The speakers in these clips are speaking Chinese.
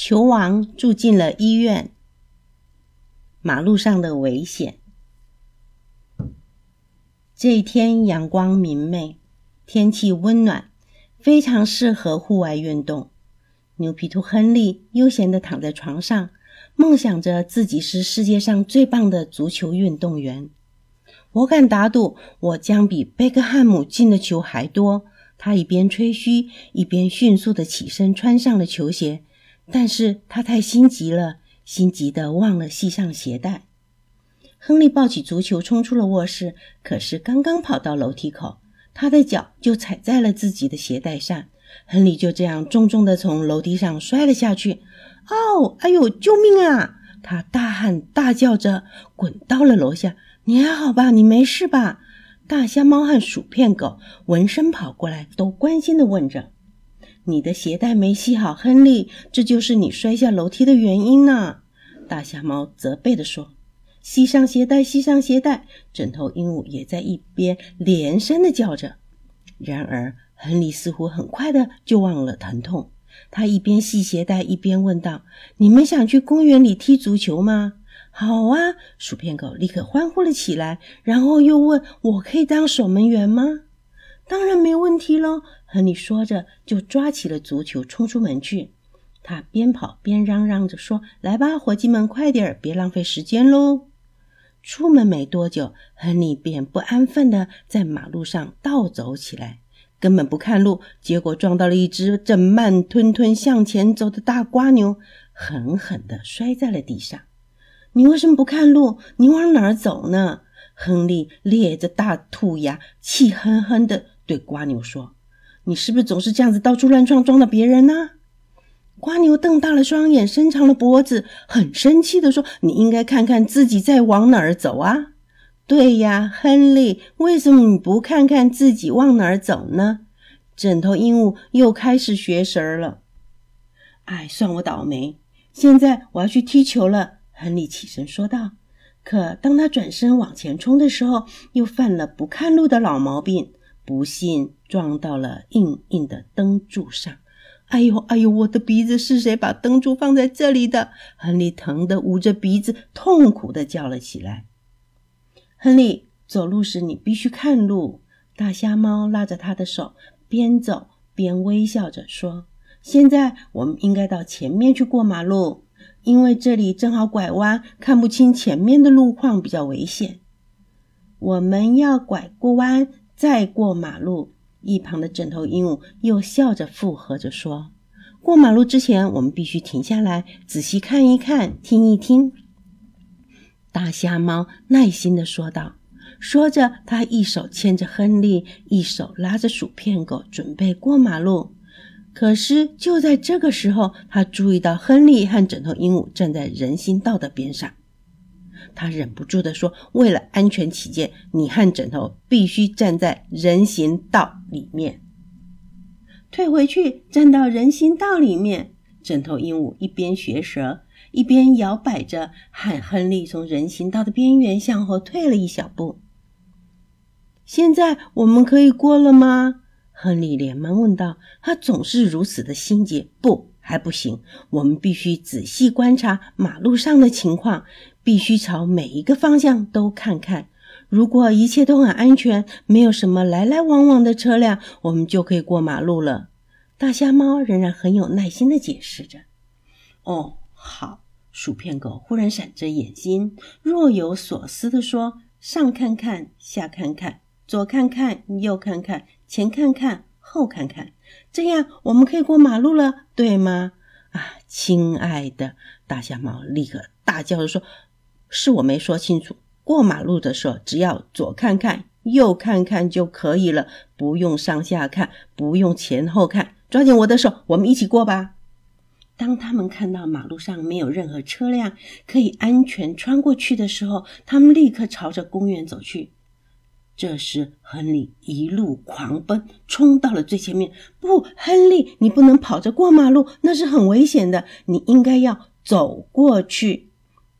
球王住进了医院。马路上的危险。这一天阳光明媚，天气温暖，非常适合户外运动。牛皮兔亨利悠闲地躺在床上，梦想着自己是世界上最棒的足球运动员。我敢打赌，我将比贝克汉姆进的球还多。他一边吹嘘，一边迅速地起身穿上了球鞋。但是他太心急了，心急的忘了系上鞋带。亨利抱起足球冲出了卧室，可是刚刚跑到楼梯口，他的脚就踩在了自己的鞋带上。亨利就这样重重的从楼梯上摔了下去。哦，哎呦，救命啊！他大喊大叫着，滚到了楼下。你还好吧？你没事吧？大瞎猫和薯片狗闻声跑过来，都关心的问着：“你的鞋带没系好，亨利，这就是你摔下楼梯的原因呢。”大瞎猫责备地说：“系上鞋带，系上鞋带！”枕头鹦鹉也在一边连声地叫着。然而，亨利似乎很快的就忘了疼痛。他一边系鞋带，一边问道：“你们想去公园里踢足球吗？”好啊！薯片狗立刻欢呼了起来，然后又问：“我可以当守门员吗？”“当然没问题喽！”亨利说着，就抓起了足球冲出门去。他边跑边嚷嚷着说：“来吧，伙计们，快点儿，别浪费时间喽！”出门没多久，亨利便不安分地在马路上倒走起来，根本不看路，结果撞到了一只正慢吞吞向前走的大瓜牛，狠狠地摔在了地上。你为什么不看路？你往哪儿走呢？亨利咧着大兔牙，气哼哼地对瓜牛说：“你是不是总是这样子到处乱撞，撞到别人呢？”瓜牛瞪大了双眼，伸长了脖子，很生气地说：“你应该看看自己在往哪儿走啊！”“对呀，亨利，为什么你不看看自己往哪儿走呢？”枕头鹦鹉又开始学神儿了。“哎，算我倒霉！现在我要去踢球了。”亨利起身说道：“可当他转身往前冲的时候，又犯了不看路的老毛病，不幸撞到了硬硬的灯柱上。哎呦，哎呦，我的鼻子是谁把灯柱放在这里的？”亨利疼得捂着鼻子，痛苦地叫了起来。亨利，走路时你必须看路。大瞎猫拉着他的手，边走边微笑着说：“现在我们应该到前面去过马路。”因为这里正好拐弯，看不清前面的路况，比较危险。我们要拐过弯，再过马路。一旁的枕头鹦鹉又笑着附和着说：“过马路之前，我们必须停下来，仔细看一看，听一听。”大瞎猫耐心地说道。说着，他一手牵着亨利，一手拉着薯片狗，准备过马路。可是就在这个时候，他注意到亨利和枕头鹦鹉站在人行道的边上，他忍不住地说：“为了安全起见，你和枕头必须站在人行道里面。”退回去，站到人行道里面。枕头鹦鹉一边学舌，一边摇摆着，喊亨利从人行道的边缘向后退了一小步。现在我们可以过了吗？亨利连忙问道：“他总是如此的心急，不，还不行。我们必须仔细观察马路上的情况，必须朝每一个方向都看看。如果一切都很安全，没有什么来来往往的车辆，我们就可以过马路了。”大瞎猫仍然很有耐心地解释着。“哦，好。”薯片狗忽然闪着眼睛，若有所思地说：“上看看，下看看，左看看，右看看。”前看看，后看看，这样我们可以过马路了，对吗？啊，亲爱的，大瞎猫立刻大叫着说：“是我没说清楚。过马路的时候，只要左看看，右看看就可以了，不用上下看，不用前后看。抓紧我的手，我们一起过吧。”当他们看到马路上没有任何车辆可以安全穿过去的时候，他们立刻朝着公园走去。这时，亨利一路狂奔，冲到了最前面。不，亨利，你不能跑着过马路，那是很危险的。你应该要走过去。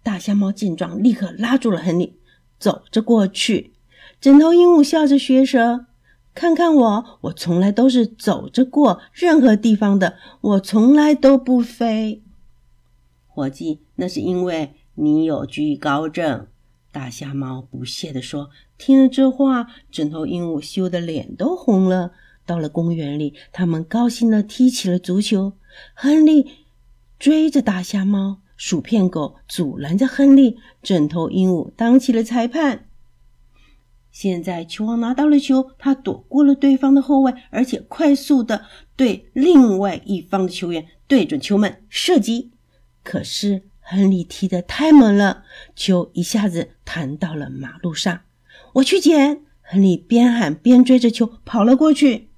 大象猫见状，立刻拉住了亨利，走着过去。枕头鹦鹉笑着学舌：“看看我，我从来都是走着过任何地方的，我从来都不飞。”伙计，那是因为你有惧高症。”大瞎猫不屑地说。听了这话，枕头鹦鹉羞得脸都红了。到了公园里，他们高兴地踢起了足球。亨利追着大瞎猫，薯片狗阻拦着亨利，枕头鹦鹉当起了裁判。现在球王拿到了球，他躲过了对方的后卫，而且快速的对另外一方的球员对准球门射击。可是亨利踢得太猛了，球一下子弹到了马路上。我去捡！亨利边喊边追着球跑了过去。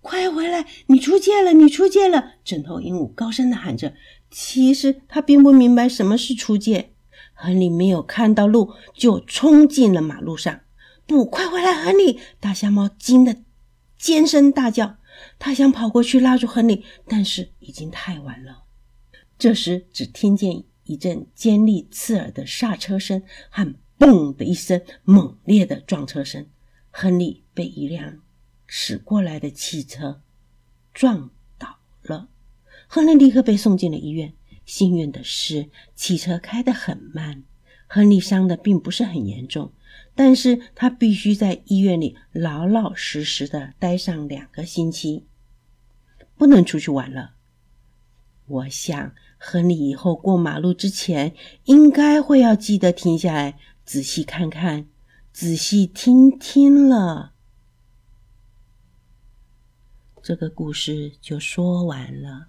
快回来！你出界了！你出界了！枕头鹦鹉高声的喊着。其实他并不明白什么是出界。亨利没有看到路，就冲进了马路上。不，快回来，亨利！大瞎猫惊得尖声大叫。他想跑过去拉住亨利，但是已经太晚了。这时，只听见一阵尖利刺耳的刹车声和“嘣”的一声猛烈的撞车声。亨利被一辆驶过来的汽车撞倒了。亨利立刻被送进了医院。幸运的是，汽车开得很慢，亨利伤的并不是很严重。但是他必须在医院里老老实实的待上两个星期，不能出去玩了。我想，和你以后过马路之前，应该会要记得停下来，仔细看看，仔细听听了。这个故事就说完了。